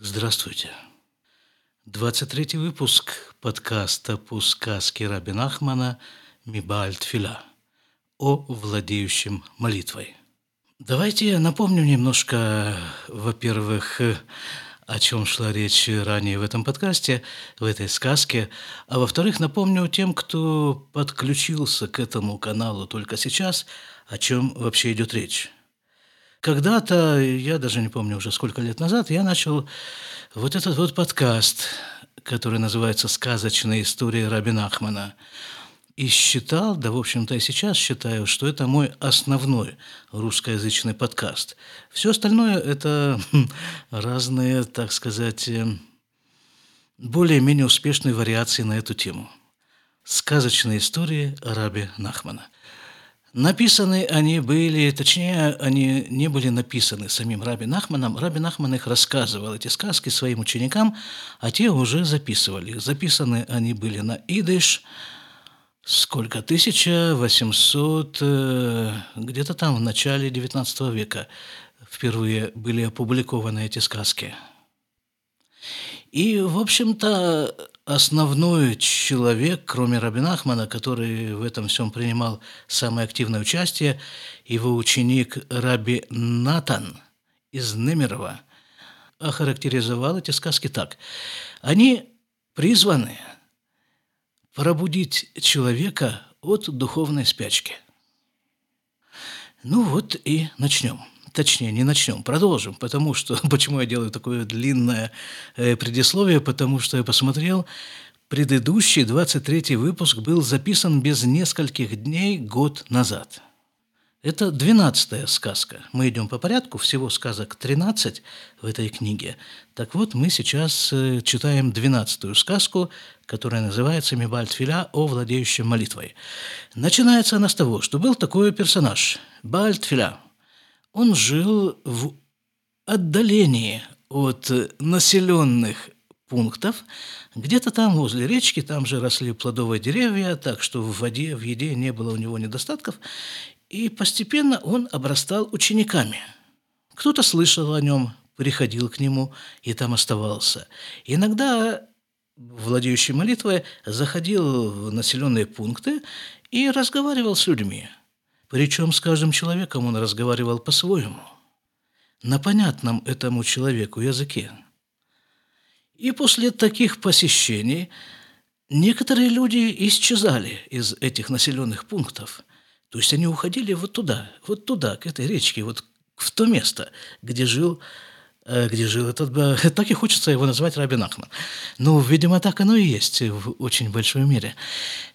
Здравствуйте. 23 выпуск подкаста по сказке Раби Нахмана «Мибальт Филя» о владеющем молитвой. Давайте я напомню немножко, во-первых, о чем шла речь ранее в этом подкасте, в этой сказке, а во-вторых, напомню тем, кто подключился к этому каналу только сейчас, о чем вообще идет речь. Когда-то, я даже не помню уже сколько лет назад, я начал вот этот вот подкаст, который называется «Сказочная история Рабина Ахмана». И считал, да, в общем-то, и сейчас считаю, что это мой основной русскоязычный подкаст. Все остальное – это хм, разные, так сказать, э, более-менее успешные вариации на эту тему. Сказочные истории Раби Нахмана – Написаны они были, точнее, они не были написаны самим Раби Нахманом. Раби Нахман их рассказывал, эти сказки, своим ученикам, а те уже записывали их. Записаны они были на идыш, сколько, 1800, э, где-то там в начале XIX века впервые были опубликованы эти сказки. И, в общем-то, основной человек, кроме Рабина Ахмана, который в этом всем принимал самое активное участие, его ученик Раби Натан из Немерова охарактеризовал эти сказки так. Они призваны пробудить человека от духовной спячки. Ну вот и начнем точнее, не начнем, продолжим, потому что, почему я делаю такое длинное э, предисловие, потому что я посмотрел, предыдущий 23 выпуск был записан без нескольких дней год назад. Это двенадцатая сказка. Мы идем по порядку, всего сказок 13 в этой книге. Так вот, мы сейчас э, читаем двенадцатую сказку, которая называется «Мибальт Филя о владеющем молитвой». Начинается она с того, что был такой персонаж – Бальт Филя – он жил в отдалении от населенных пунктов, где-то там возле речки, там же росли плодовые деревья, так что в воде, в еде не было у него недостатков, и постепенно он обрастал учениками. Кто-то слышал о нем, приходил к нему и там оставался. Иногда владеющий молитвой заходил в населенные пункты и разговаривал с людьми – причем с каждым человеком он разговаривал по-своему, на понятном этому человеку языке. И после таких посещений некоторые люди исчезали из этих населенных пунктов. То есть они уходили вот туда, вот туда, к этой речке, вот в то место, где жил где жил этот, так и хочется его назвать Рабин Ахман. Ну, видимо, так оно и есть в очень большой мере.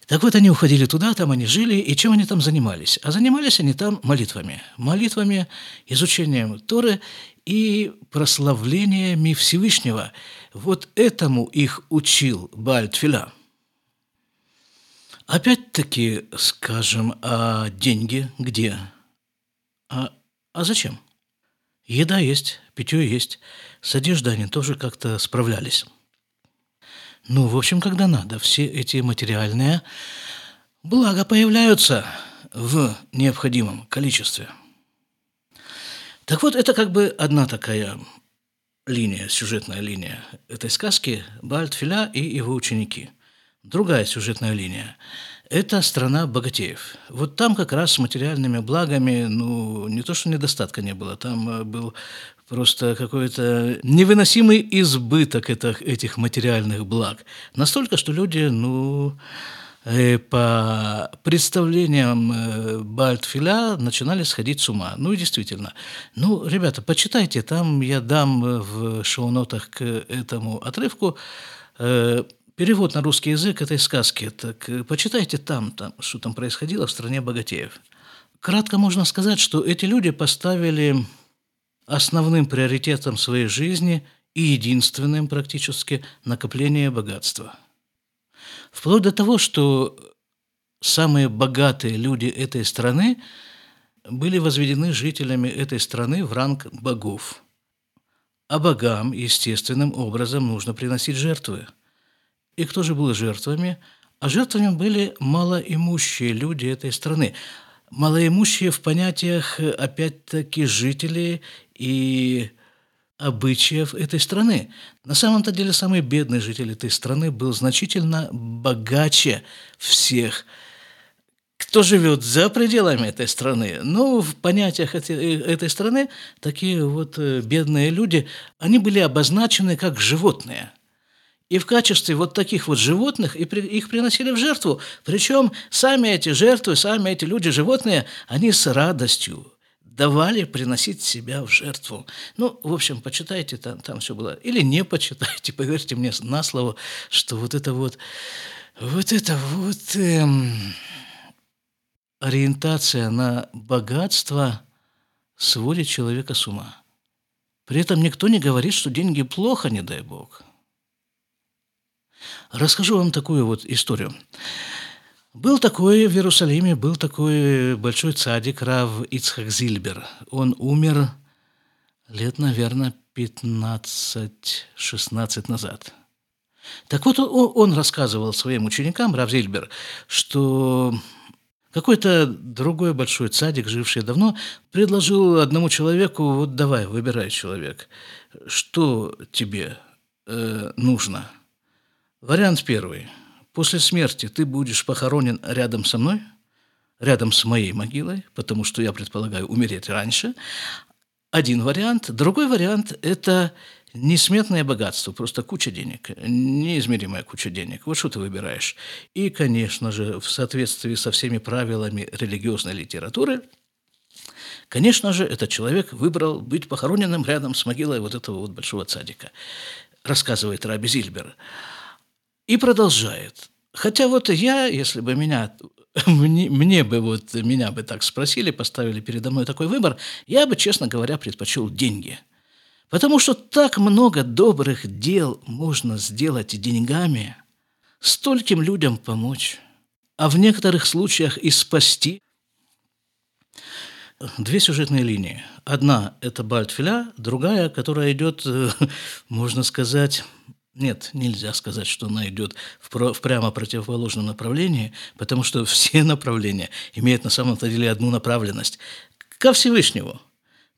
Так вот, они уходили туда, там они жили, и чем они там занимались? А занимались они там молитвами. Молитвами, изучением Торы и прославлениями Всевышнего. Вот этому их учил Бальтфиля. Опять-таки, скажем, а деньги где? А, а зачем? Еда есть, питье есть, с одеждой они тоже как-то справлялись. Ну, в общем, когда надо, все эти материальные блага появляются в необходимом количестве. Так вот, это как бы одна такая линия, сюжетная линия этой сказки Бальтфиля и его ученики. Другая сюжетная линия это страна богатеев. Вот там как раз с материальными благами, ну, не то, что недостатка не было, там э, был просто какой-то невыносимый избыток этих, этих материальных благ. Настолько, что люди, ну, э, по представлениям э, Бальтфиля начинали сходить с ума. Ну и действительно. Ну, ребята, почитайте, там я дам в шоу-нотах к этому отрывку перевод на русский язык этой сказки. Так э, почитайте там, там, что там происходило в стране богатеев. Кратко можно сказать, что эти люди поставили основным приоритетом своей жизни и единственным практически накопление богатства. Вплоть до того, что самые богатые люди этой страны были возведены жителями этой страны в ранг богов. А богам естественным образом нужно приносить жертвы – и кто же был жертвами? А жертвами были малоимущие люди этой страны. Малоимущие в понятиях, опять-таки, жители и обычаев этой страны. На самом-то деле самый бедный житель этой страны был значительно богаче всех кто живет за пределами этой страны. Ну, в понятиях этой, этой страны такие вот э, бедные люди, они были обозначены как животные. И в качестве вот таких вот животных и их приносили в жертву. Причем сами эти жертвы, сами эти люди, животные, они с радостью давали приносить себя в жертву. Ну, в общем, почитайте, там, там все было. Или не почитайте, поверьте мне на слово, что вот это вот, вот это вот эм, ориентация на богатство сводит человека с ума. При этом никто не говорит, что деньги плохо, не дай бог. Расскажу вам такую вот историю. Был такой в Иерусалиме, был такой большой цадик Рав Ицхак Зильбер. Он умер лет, наверное, 15-16 назад. Так вот, он, рассказывал своим ученикам, Рав Зильбер, что какой-то другой большой цадик, живший давно, предложил одному человеку, вот давай, выбирай, человек, что тебе э, нужно. Вариант первый – После смерти ты будешь похоронен рядом со мной, рядом с моей могилой, потому что я предполагаю умереть раньше. Один вариант. Другой вариант – это несметное богатство, просто куча денег, неизмеримая куча денег. Вот что ты выбираешь. И, конечно же, в соответствии со всеми правилами религиозной литературы, конечно же, этот человек выбрал быть похороненным рядом с могилой вот этого вот большого цадика, рассказывает Раби Зильбер. И продолжает. Хотя вот я, если бы меня, мне, мне бы вот, меня бы так спросили, поставили передо мной такой выбор, я бы, честно говоря, предпочел деньги. Потому что так много добрых дел можно сделать деньгами, стольким людям помочь, а в некоторых случаях и спасти. Две сюжетные линии. Одна – это Бальтфиля, другая, которая идет, можно сказать, нет, нельзя сказать, что она идет в, про, в прямо противоположном направлении, потому что все направления имеют на самом-то деле одну направленность – ко Всевышнему.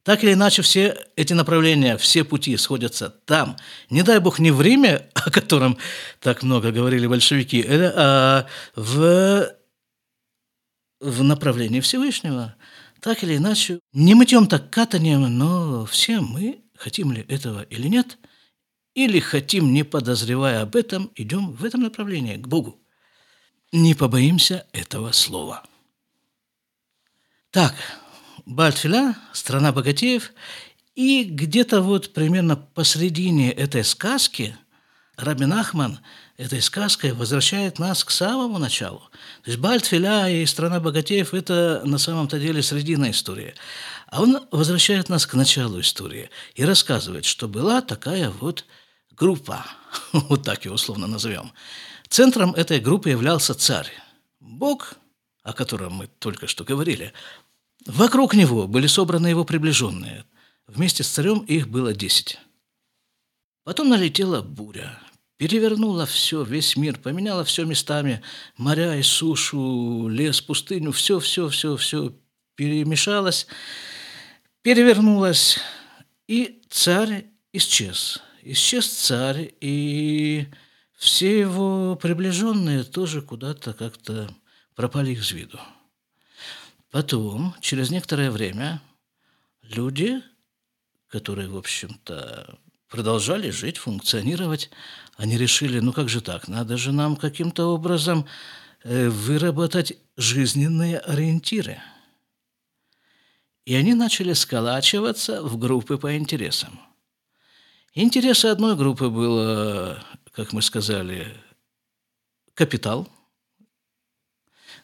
Так или иначе, все эти направления, все пути сходятся там. Не дай бог не в Риме, о котором так много говорили большевики, а в, в направлении Всевышнего. Так или иначе, не мытьем так катанием, но все мы, хотим ли этого или нет – или хотим, не подозревая об этом, идем в этом направлении, к Богу. Не побоимся этого слова. Так, Бальтфиля, страна богатеев, и где-то вот примерно посредине этой сказки Рабин Ахман этой сказкой возвращает нас к самому началу. То есть Бальтфиля и страна богатеев – это на самом-то деле срединная история. А он возвращает нас к началу истории и рассказывает, что была такая вот группа, вот так его условно назовем. Центром этой группы являлся царь. Бог, о котором мы только что говорили, вокруг него были собраны его приближенные. Вместе с царем их было десять. Потом налетела буря, перевернула все, весь мир, поменяла все местами, моря и сушу, лес, пустыню, все, все, все, все перемешалось, перевернулось, и царь исчез исчез царь, и все его приближенные тоже куда-то как-то пропали из виду. Потом, через некоторое время, люди, которые, в общем-то, продолжали жить, функционировать, они решили, ну как же так, надо же нам каким-то образом э, выработать жизненные ориентиры. И они начали сколачиваться в группы по интересам – Интересы одной группы было, как мы сказали, капитал.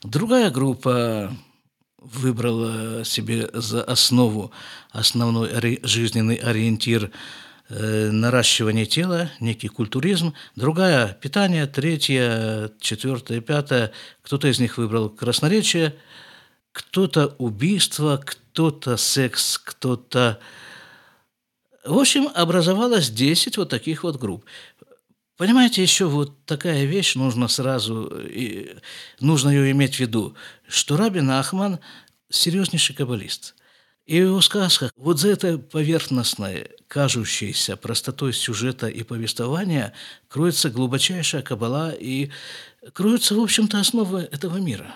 Другая группа выбрала себе за основу основной жизненный ориентир э, наращивание тела, некий культуризм, другая – питание, третья, четвертая, пятая. Кто-то из них выбрал красноречие, кто-то убийство, кто-то секс, кто-то в общем, образовалось 10 вот таких вот групп. Понимаете, еще вот такая вещь, нужно сразу, и, нужно ее иметь в виду, что Рабин Ахман серьезнейший каббалист. И в его сказках вот за этой поверхностной, кажущейся простотой сюжета и повествования кроется глубочайшая кабала и кроются, в общем-то, основы этого мира.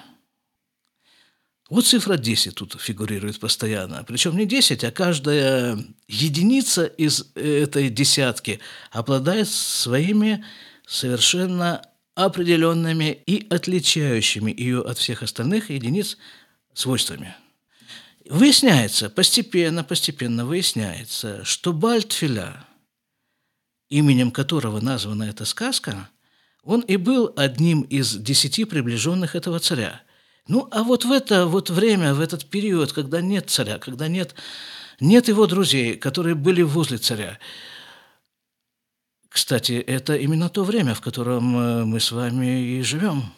Вот цифра 10 тут фигурирует постоянно. Причем не 10, а каждая единица из этой десятки обладает своими совершенно определенными и отличающими ее от всех остальных единиц свойствами. Выясняется, постепенно, постепенно выясняется, что Бальтфеля, именем которого названа эта сказка, он и был одним из десяти приближенных этого царя. Ну, а вот в это вот время, в этот период, когда нет царя, когда нет, нет его друзей, которые были возле царя, кстати, это именно то время, в котором э, мы с вами и живем,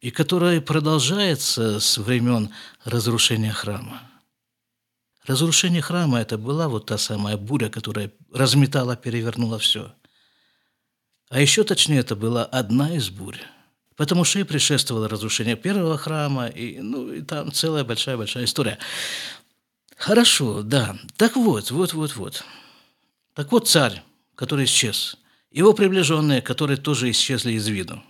и которое продолжается с времен разрушения храма. Разрушение храма – это была вот та самая буря, которая разметала, перевернула все. А еще точнее, это была одна из бурь. Потому что и предшествовало разрушение первого храма, и, ну, и там целая большая-большая история. Хорошо, да. Так вот, вот, вот, вот. Так вот царь, который исчез, его приближенные, которые тоже исчезли из виду.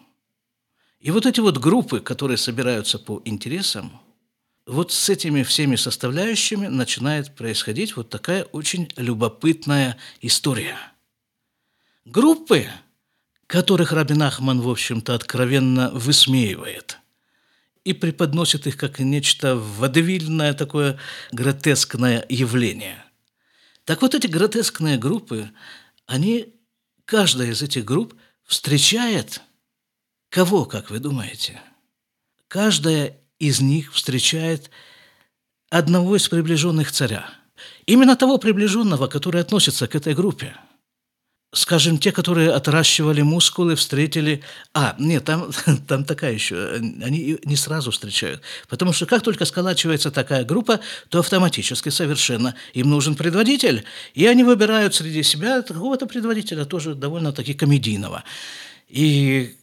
И вот эти вот группы, которые собираются по интересам – вот с этими всеми составляющими начинает происходить вот такая очень любопытная история. Группы, которых Рабин Ахман, в общем-то, откровенно высмеивает и преподносит их как нечто водевильное, такое гротескное явление. Так вот эти гротескные группы, они, каждая из этих групп встречает кого, как вы думаете? Каждая из них встречает одного из приближенных царя. Именно того приближенного, который относится к этой группе. Скажем, те, которые отращивали мускулы, встретили... А, нет, там, там такая еще... Они не сразу встречают. Потому что как только сколачивается такая группа, то автоматически совершенно им нужен предводитель. И они выбирают среди себя какого-то предводителя, тоже довольно-таки комедийного. И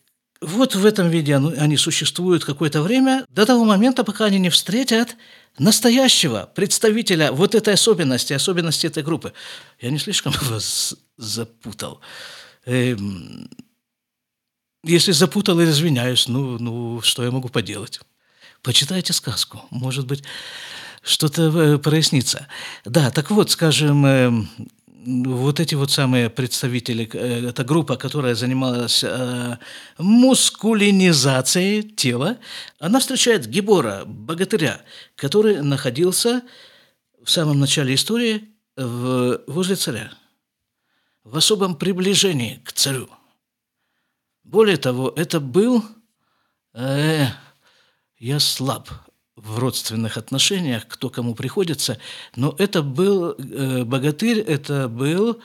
вот в этом виде они существуют какое-то время, до того момента, пока они не встретят настоящего представителя вот этой особенности, особенности этой группы. Я не слишком вас запутал. Эм, если запутал, извиняюсь, ну, ну, что я могу поделать? Почитайте сказку, может быть, что-то э, прояснится. Да, так вот, скажем, эм, вот эти вот самые представители, э, эта группа, которая занималась э, мускулинизацией тела, она встречает Гибора, богатыря, который находился в самом начале истории в, возле царя, в особом приближении к царю. Более того, это был... Э, я слаб в родственных отношениях, кто кому приходится, но это был э, богатырь, это был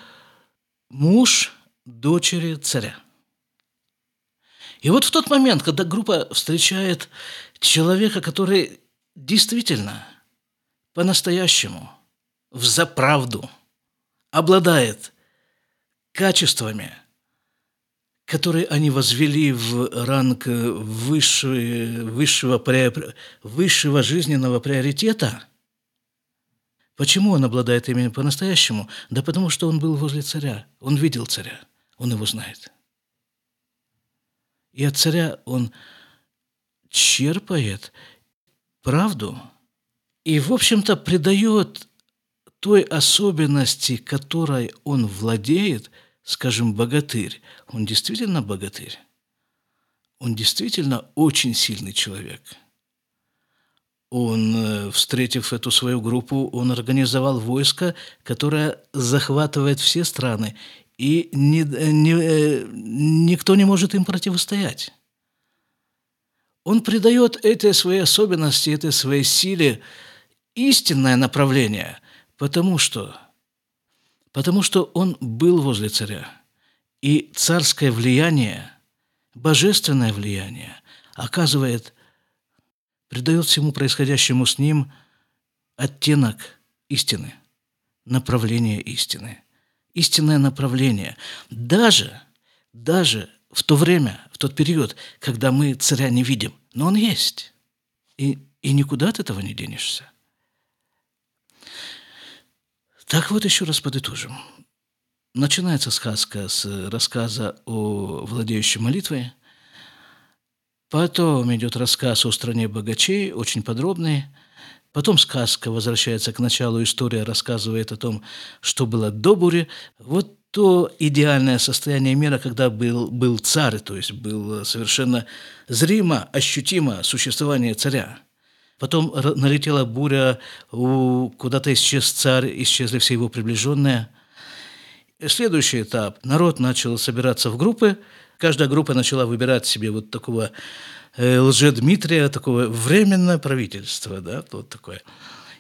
муж дочери царя. И вот в тот момент, когда группа встречает человека, который действительно по-настоящему, в заправду, обладает качествами – которые они возвели в ранг высшего, высшего, высшего жизненного приоритета. Почему он обладает ими по-настоящему? Да потому что он был возле царя, он видел царя, он его знает. И от царя он черпает правду и, в общем-то, придает той особенности, которой он владеет – скажем, богатырь, он действительно богатырь. Он действительно очень сильный человек. Он, э, встретив эту свою группу, он организовал войско, которое захватывает все страны, и ни, ни, э, никто не может им противостоять. Он придает этой своей особенности, этой своей силе истинное направление, потому что потому что он был возле царя. И царское влияние, божественное влияние оказывает, придает всему происходящему с ним оттенок истины, направление истины, истинное направление. Даже, даже в то время, в тот период, когда мы царя не видим, но он есть. И, и никуда от этого не денешься. Так вот, еще раз подытожим. Начинается сказка с рассказа о владеющей молитвой. Потом идет рассказ о стране богачей, очень подробный. Потом сказка возвращается к началу, история рассказывает о том, что было до бури. Вот то идеальное состояние мира, когда был, был царь, то есть был совершенно зримо, ощутимо существование царя. Потом налетела буря, куда-то исчез царь, исчезли все его приближенные. Следующий этап. Народ начал собираться в группы. Каждая группа начала выбирать себе вот такого э, лже-Дмитрия, такого временное правительство. Да, вот такое.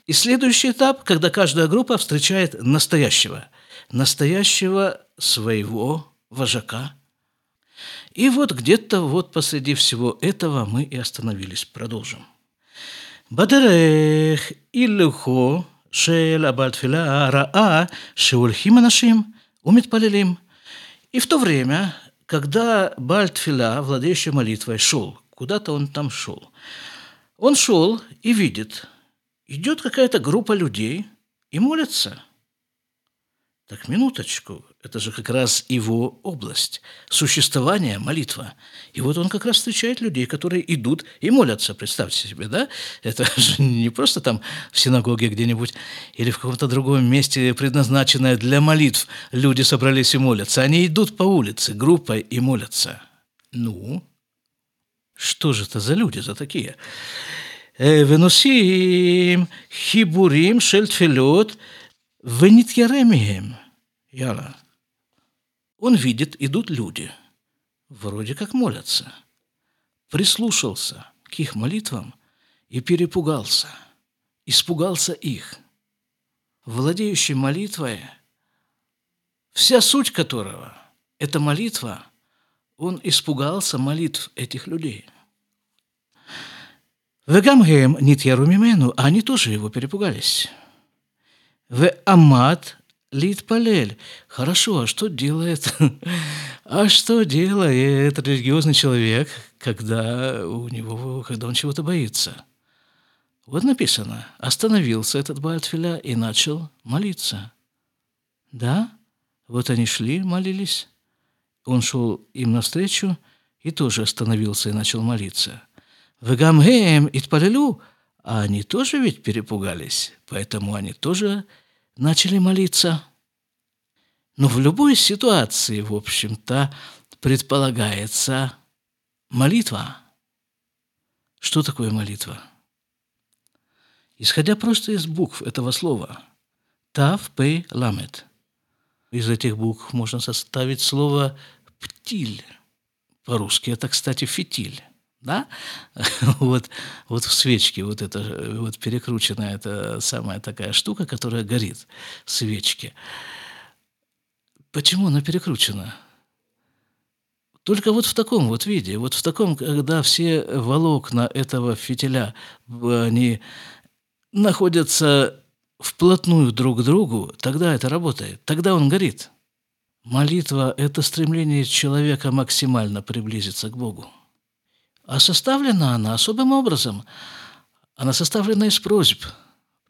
И следующий этап, когда каждая группа встречает настоящего – настоящего своего вожака. И вот где-то вот посреди всего этого мы и остановились. Продолжим. בדרך הילוכו של הבעל תפילה ראה שהולכים אנשים ומתפללים. И в то время, когда Бальтфила, владеющий молитвой, шел, куда-то он там шел, он шел и видит, идет какая-то группа людей и молятся – так, минуточку, это же как раз его область, существование, молитва. И вот он как раз встречает людей, которые идут и молятся, представьте себе, да? Это же не просто там в синагоге где-нибудь или в каком-то другом месте, предназначенное для молитв, люди собрались и молятся. Они идут по улице группой и молятся. Ну, что же это за люди за такие? ונושאים חיבורים של תפילות ונתיירא מהם. Яла. Он видит, идут люди. Вроде как молятся. Прислушался к их молитвам и перепугался. Испугался их. Владеющий молитвой, вся суть которого – это молитва, он испугался молитв этих людей. Вегам геем нитьяру мимену, а они тоже его перепугались. В амат Лид Хорошо, а что делает? а что делает религиозный человек, когда у него, когда он чего-то боится? Вот написано. Остановился этот Бальтфеля и начал молиться. Да? Вот они шли, молились. Он шел им навстречу и тоже остановился и начал молиться. «Вегамгеем и тпалелю!» А они тоже ведь перепугались, поэтому они тоже начали молиться. Но в любой ситуации, в общем-то, предполагается молитва. Что такое молитва? Исходя просто из букв этого слова. Тав, Пей, Ламет. Из этих букв можно составить слово «птиль». По-русски это, кстати, «фитиль» да, вот, вот в свечке вот это вот перекрученная эта самая такая штука, которая горит в свечке. Почему она перекручена? Только вот в таком вот виде, вот в таком, когда все волокна этого фитиля, они находятся вплотную друг к другу, тогда это работает, тогда он горит. Молитва – это стремление человека максимально приблизиться к Богу. А составлена она особым образом. Она составлена из просьб,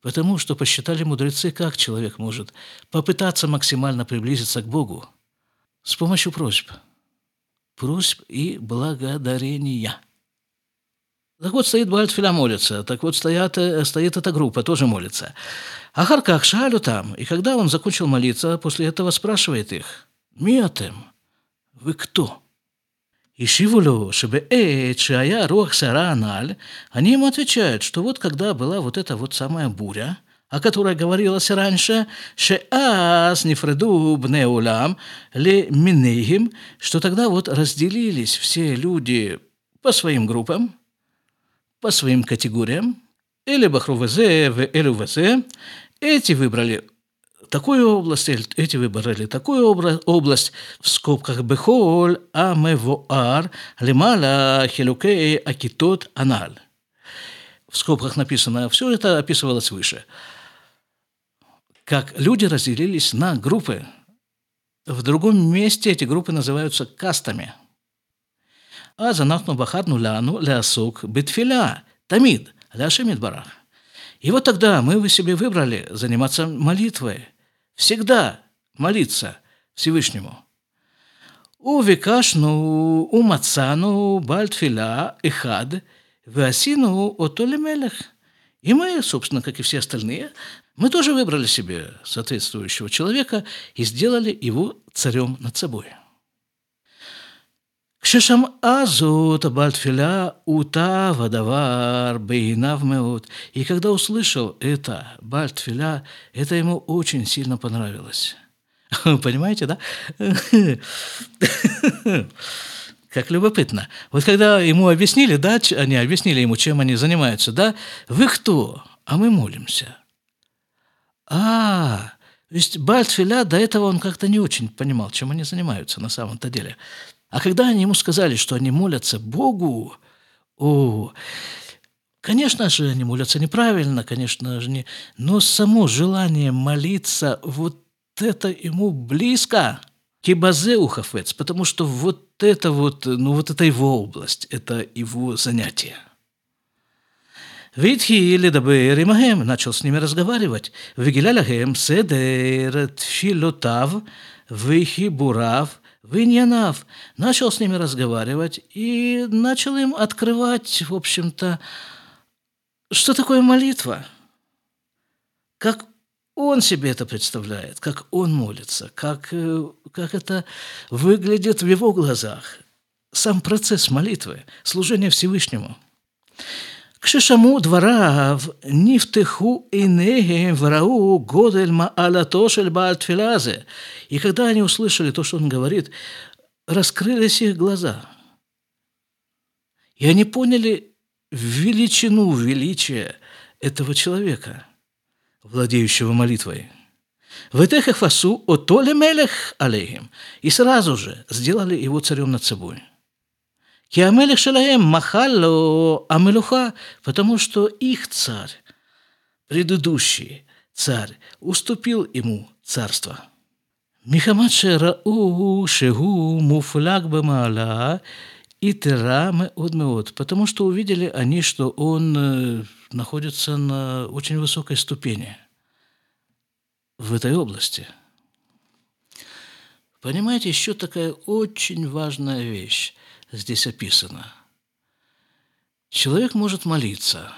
потому что посчитали мудрецы, как человек может попытаться максимально приблизиться к Богу с помощью просьб. Просьб и благодарения. Так вот, стоит Бальтфиля молится, так вот стоят, э, стоит эта группа, тоже молится. А Харках шалю там, и когда он закончил молиться, после этого спрашивает их, «Миатем, вы кто?» השיבו לו שבעת שהיה רוח סערה הנ"ל, они ему отвечают, что вот когда была вот эта вот самая буря, о которой говорилось раньше, «Шеаз нефреду бне улам ле минейхим», что тогда вот разделились все люди по своим группам, по своим категориям, или бахрувезе, или эти выбрали такую область, эти выбрали такую область, в скобках «Бехоль амевоар лимала хилукей акитот аналь». В скобках написано, все это описывалось выше. Как люди разделились на группы. В другом месте эти группы называются кастами. А занахну бахарну ляну лясук битфиля, тамид, ляшемид барах. И вот тогда мы вы себе выбрали заниматься молитвой – всегда молиться Всевышнему. У викашну, у мацану, бальтфиля, эхад, веасину, отолемелех. И мы, собственно, как и все остальные, мы тоже выбрали себе соответствующего человека и сделали его царем над собой. Кшешам'а зута бальтфиля ута вадавар бейнав. И когда услышал это, бальтфиля, это ему очень сильно понравилось. Понимаете, да? Как любопытно. Вот когда ему объяснили, да, они объяснили ему, чем они занимаются, да, вы кто? А мы молимся. А, то есть Бальтфиля до этого он как-то не очень понимал, чем они занимаются на самом-то деле. А когда они ему сказали, что они молятся Богу, о, конечно же, они молятся неправильно, конечно же, не, но само желание молиться, вот это ему близко. Кибазе ухафец, потому что вот это вот, ну вот это его область, это его занятие. Витхи или дабер имахем, начал с ними разговаривать. Вигиляляхем седер тфилотав вихи бурав Виньянав начал с ними разговаривать и начал им открывать, в общем-то, что такое молитва, как он себе это представляет, как он молится, как, э, как это выглядит в его глазах, сам процесс молитвы, служения Всевышнему – כששמעו דבריו, נפתחו עיניהם וראו גודל מעלתו של בעל תפילה הזה. И когда они услышали то, что он говорит, раскрылись их глаза. И они поняли величину, величие этого человека – владеющего молитвой. «Ветехах фасу отоле мелех алейхим» и сразу же сделали его царем над собой. Ки амелих шалаем махалло амелюха, потому что их царь, предыдущий царь, уступил ему царство. Михамад шерау шегу муфляк бамала и терамы одмеот, потому что увидели они, что он находится на очень высокой ступени в этой области. Понимаете, еще такая очень важная вещь здесь описана. Человек может молиться,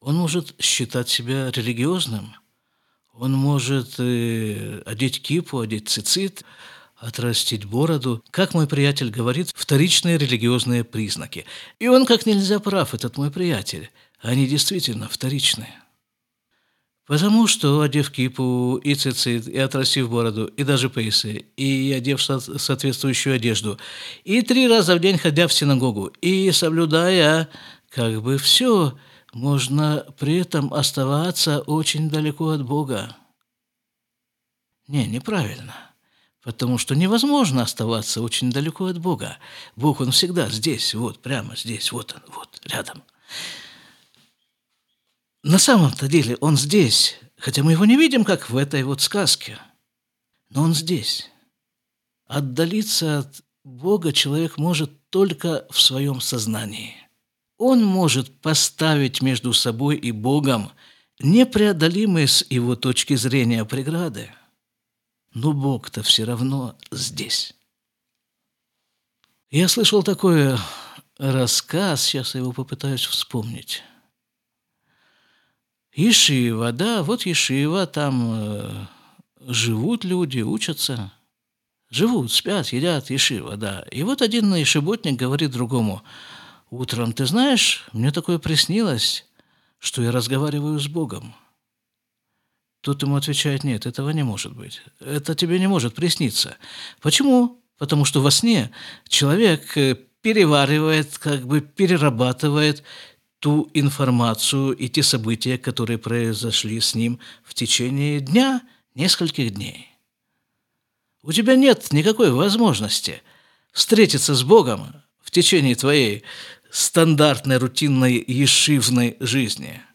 он может считать себя религиозным, он может э, одеть кипу, одеть цицит – отрастить бороду, как мой приятель говорит, вторичные религиозные признаки. И он как нельзя прав, этот мой приятель. Они действительно вторичные. Потому что, одев кипу и цицит, и отрастив бороду, и даже поясы, и одев соответствующую одежду, и три раза в день ходя в синагогу, и соблюдая как бы все, можно при этом оставаться очень далеко от Бога. Не, неправильно. Потому что невозможно оставаться очень далеко от Бога. Бог, Он всегда здесь, вот, прямо здесь, вот Он, вот, рядом. На самом-то деле Он здесь, хотя мы его не видим, как в этой вот сказке. Но Он здесь. Отдалиться от Бога человек может только в своем сознании. Он может поставить между собой и Богом непреодолимые с его точки зрения преграды – но Бог-то все равно здесь. Я слышал такой рассказ, сейчас я его попытаюсь вспомнить. Ешива, да, вот Ешива, там э, живут люди, учатся. Живут, спят, едят, Ешива, да. И вот один ешеботник говорит другому, утром, ты знаешь, мне такое приснилось, что я разговариваю с Богом. Тут ему отвечает, нет, этого не может быть. Это тебе не может присниться. Почему? Потому что во сне человек э, переваривает, как бы перерабатывает ту информацию и те события, которые произошли с ним в течение дня, нескольких дней. У тебя нет никакой возможности встретиться с Богом в течение твоей стандартной, рутинной, ешивной жизни –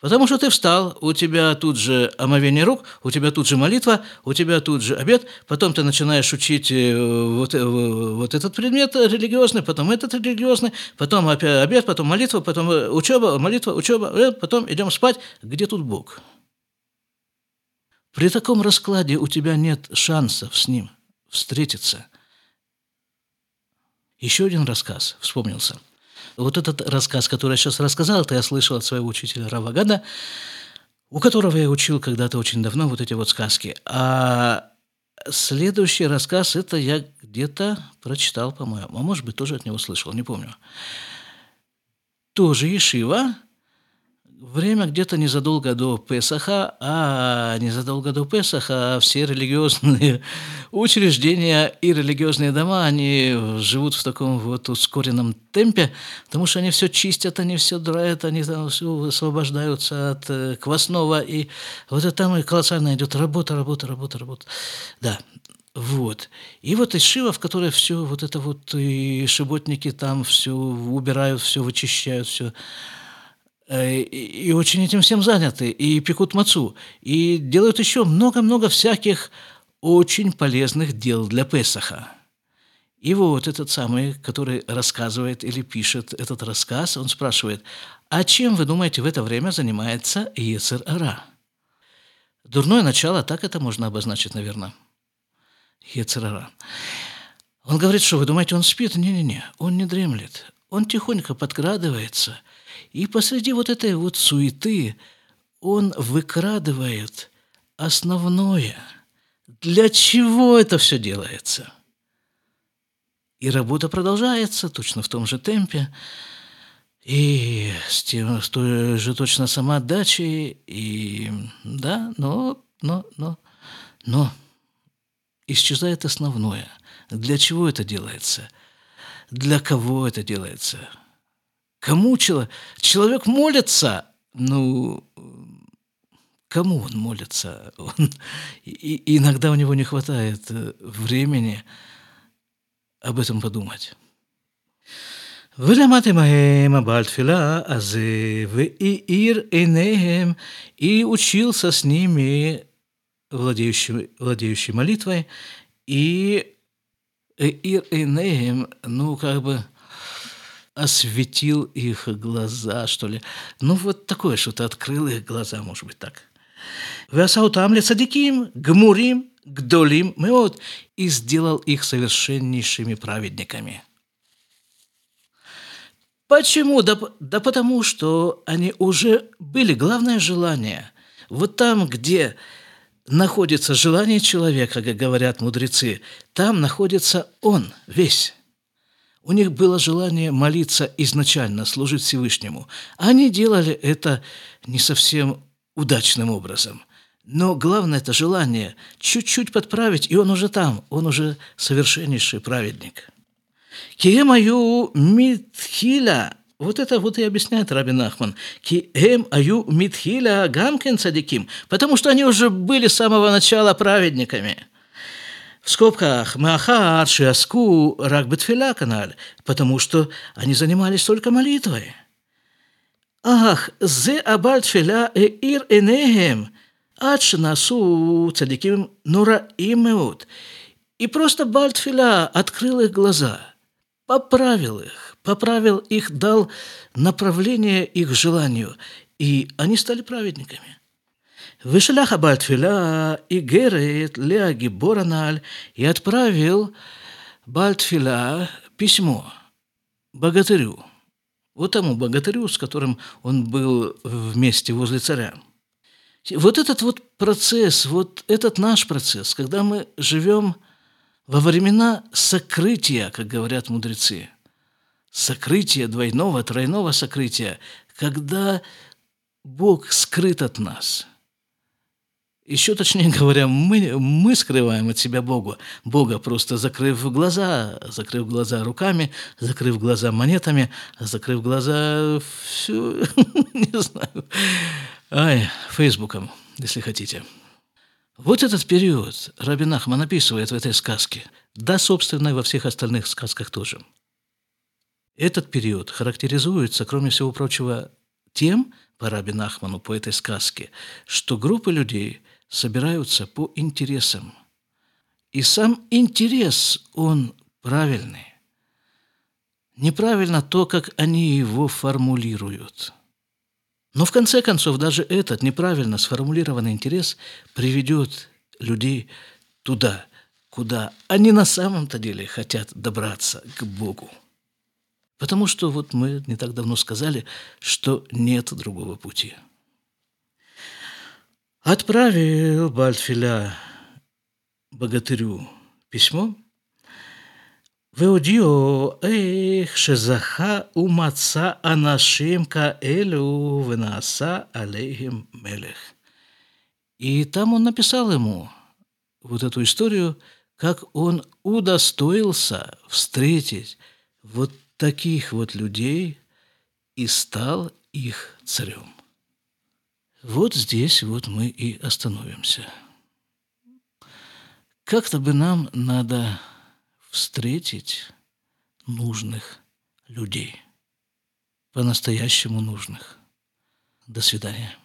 Потому что ты встал, у тебя тут же омовение рук, у тебя тут же молитва, у тебя тут же обед, потом ты начинаешь учить э, вот, э, вот этот предмет религиозный, потом этот религиозный, потом опять обед, потом молитва, потом э, учеба, молитва, учеба, потом идем спать. Где тут Бог? При таком раскладе у тебя нет шансов с ним встретиться. Еще один рассказ вспомнился. Вот этот рассказ, который я сейчас рассказал, это я слышал от своего учителя Равагада, у которого я учил когда-то очень давно вот эти вот сказки. А следующий рассказ, это я где-то прочитал, по-моему, а может быть, тоже от него слышал, не помню. Тоже Ешива, Время где-то незадолго до Песаха, а незадолго до Песаха все религиозные учреждения и религиозные дома, они живут в таком вот ускоренном темпе, потому что они все чистят, они все драят, они там все освобождаются от э, квасного, и вот это там и колоссально идет работа, работа, работа, работа. Да, вот. И вот из Шива, в которой все вот это вот и шиботники там все убирают, все вычищают, все Э, и очень этим всем заняты, и пекут мацу, и делают еще много-много всяких очень полезных дел для Песаха. И вот этот самый, который рассказывает или пишет этот рассказ, он спрашивает, а чем, вы думаете, в это время занимается Ецер Ара? Дурное начало, так это можно обозначить, наверное. Ецер Ара. Он говорит, что вы думаете, он спит? Не-не-не, он не дремлет. Он тихонько подкрадывается – и посреди вот этой вот суеты он выкрадывает основное. Для чего это все делается? И работа продолжается точно в том же темпе, и с, тем, с той же точно самоотдачей, и да, но, но, но, но исчезает основное. Для чего это делается? Для кого это делается? Кому человек? Человек молится. Ну, кому он молится? Он, и, иногда у него не хватает э, времени об этом подумать. ולמדתם מהם הבעל תפילה הזה, והאיר עיניהם, и учился с ними, владеющий, владеющий молитвой, и ир инеем, ну, как бы, осветил их глаза, что ли. Ну, вот такое что-то, открыл их глаза, может быть, так. «Вясаутам ли садиким, гмурим, гдолим, мы вот и сделал их совершеннейшими праведниками». Почему? Да, да потому, что они уже были. Главное желание. Вот там, где находится желание человека, как говорят мудрецы, там находится он весь. У них было желание молиться изначально, служить Всевышнему. Они делали это не совсем удачным образом. Но главное это желание чуть-чуть подправить, и он уже там, он уже совершеннейший праведник. Кием митхиля, вот это вот и объясняет Рабин Ахман. Кием аю митхиля гамкен цадиким, потому что они уже были с самого начала праведниками – в скобках «Махар шиаску рак бетфиля канал», потому что они занимались только молитвой. Ах, зе абаль тфиля э ир энехем, ад шинасу цадиким нура имеут. И просто Бальтфиля открыл их глаза, поправил их, поправил их, дал направление их желанию, и они стали праведниками. Вышелях Бальтфиля и Герет Леа Гибораналь и отправил Бальтфиля письмо богатырю, вот тому богатырю, с которым он был вместе возле царя. Вот этот вот процесс, вот этот наш процесс, когда мы живем во времена сокрытия, как говорят мудрецы, сокрытия двойного, тройного сокрытия, когда Бог скрыт от нас – еще точнее говоря, мы, мы скрываем от себя Бога. Бога просто закрыв глаза, закрыв глаза руками, закрыв глаза монетами, закрыв глаза все, не знаю, ай, Фейсбуком, если хотите. Вот этот период Рабин Ахман описывает в этой сказке, да, собственно, и во всех остальных сказках тоже. Этот период характеризуется, кроме всего прочего, тем, по Рабин Ахману, по этой сказке, что группы людей – собираются по интересам. И сам интерес, он правильный. Неправильно то, как они его формулируют. Но в конце концов даже этот неправильно сформулированный интерес приведет людей туда, куда они на самом-то деле хотят добраться к Богу. Потому что вот мы не так давно сказали, что нет другого пути. Отправил Бальфиля богатырю письмо. Веудио, эх, шезаха умаца анашимка каэлю венаса алейхим мелех. И там он написал ему вот эту историю, как он удостоился встретить вот таких вот людей и стал их царем. Вот здесь вот мы и остановимся. Как-то бы нам надо встретить нужных людей, по-настоящему нужных. До свидания.